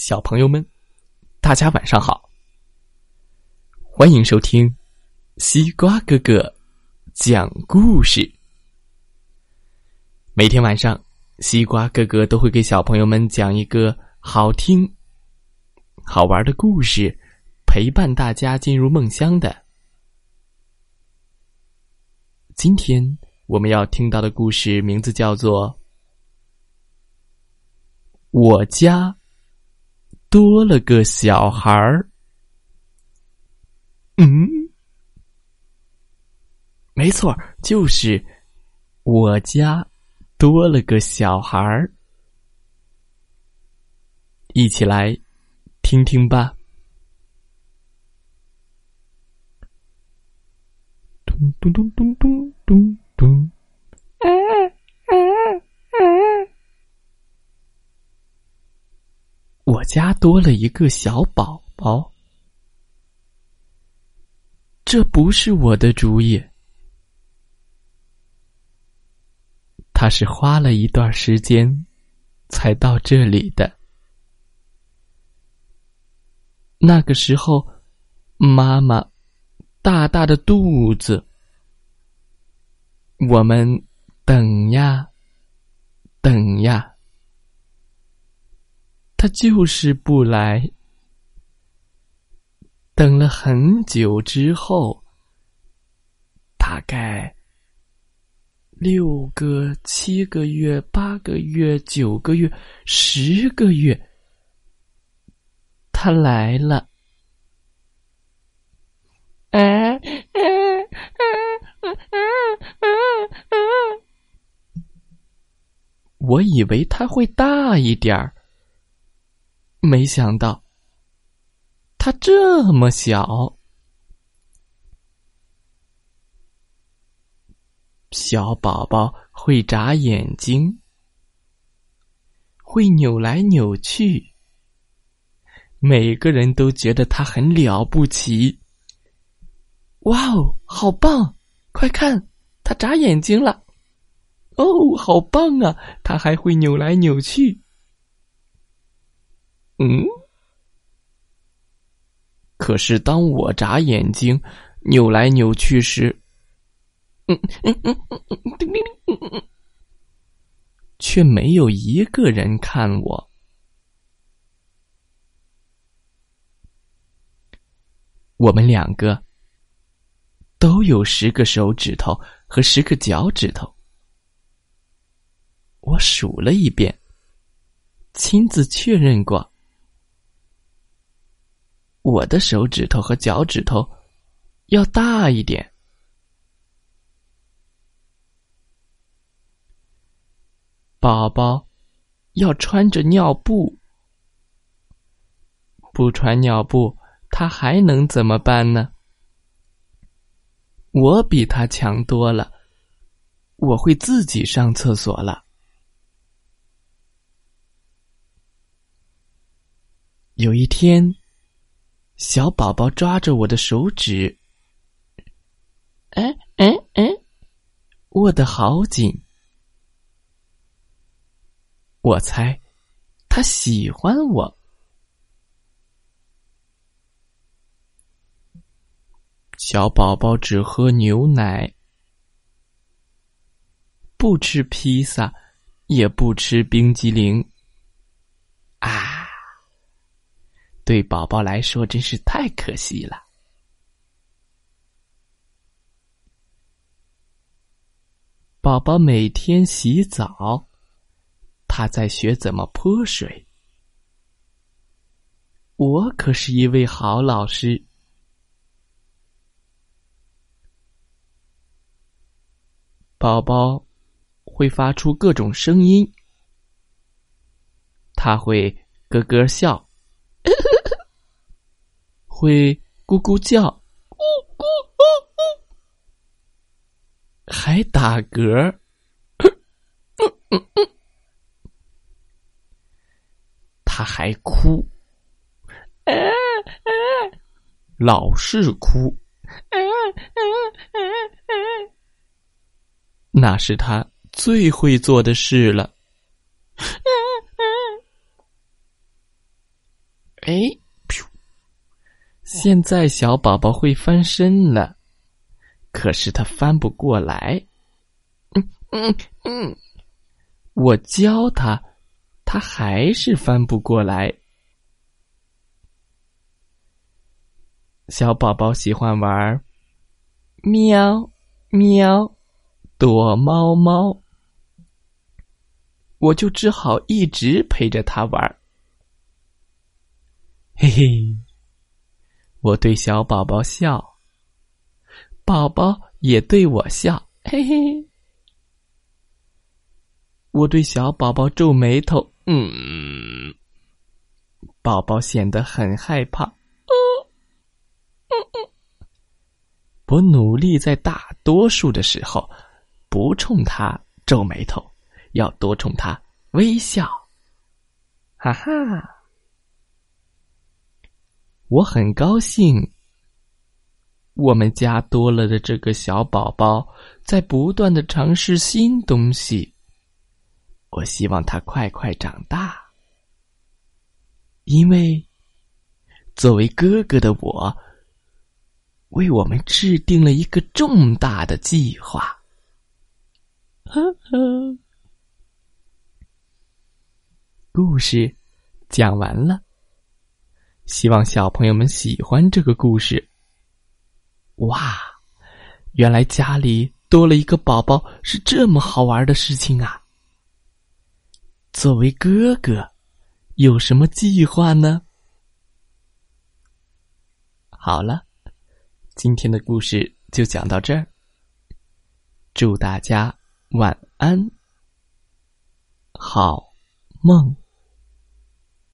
小朋友们，大家晚上好！欢迎收听西瓜哥哥讲故事。每天晚上，西瓜哥哥都会给小朋友们讲一个好听、好玩的故事，陪伴大家进入梦乡的。今天我们要听到的故事名字叫做《我家》。多了个小孩儿，嗯，没错，就是我家多了个小孩儿，一起来听听吧。咚咚咚咚咚咚咚，哎哎哎！我家多了一个小宝宝，这不是我的主意，他是花了一段时间才到这里的。那个时候，妈妈大大的肚子，我们等呀，等呀。他就是不来。等了很久之后，大概六个、七个月、八个月、九个月、十个月，他来了。哎哎哎哎哎哎！我以为他会大一点儿。没想到，他这么小。小宝宝会眨眼睛，会扭来扭去。每个人都觉得他很了不起。哇哦，好棒！快看，他眨眼睛了。哦，好棒啊！他还会扭来扭去。嗯，可是当我眨眼睛、扭来扭去时，嗯嗯嗯嗯嗯，叮叮叮，嗯嗯，却没有一个人看我。我们两个都有十个手指头和十个脚趾头，我数了一遍，亲自确认过。我的手指头和脚趾头要大一点。宝宝要穿着尿布，不穿尿布他还能怎么办呢？我比他强多了，我会自己上厕所了。有一天。小宝宝抓着我的手指，哎哎哎，握得好紧。我猜他喜欢我。小宝宝只喝牛奶，不吃披萨，也不吃冰激凌。对宝宝来说真是太可惜了。宝宝每天洗澡，他在学怎么泼水。我可是一位好老师。宝宝会发出各种声音，他会咯咯笑。会咕咕叫，咕咕咕咕，还打嗝，他还哭，老是哭，那是他最会做的事了。哎，现在小宝宝会翻身了，可是他翻不过来。嗯嗯嗯，我教他，他还是翻不过来。小宝宝喜欢玩喵喵躲猫猫，我就只好一直陪着他玩。嘿嘿，我对小宝宝笑，宝宝也对我笑，嘿嘿。我对小宝宝皱眉头，嗯，宝宝显得很害怕。嗯嗯。我努力在大多数的时候不冲他皱眉头，要多冲他微笑。哈哈，我很高兴，我们家多了的这个小宝宝在不断的尝试新东西。我希望他快快长大，因为作为哥哥的我。为我们制定了一个重大的计划。呵呵，故事讲完了，希望小朋友们喜欢这个故事。哇，原来家里多了一个宝宝是这么好玩的事情啊！作为哥哥，有什么计划呢？好了。今天的故事就讲到这儿，祝大家晚安，好梦。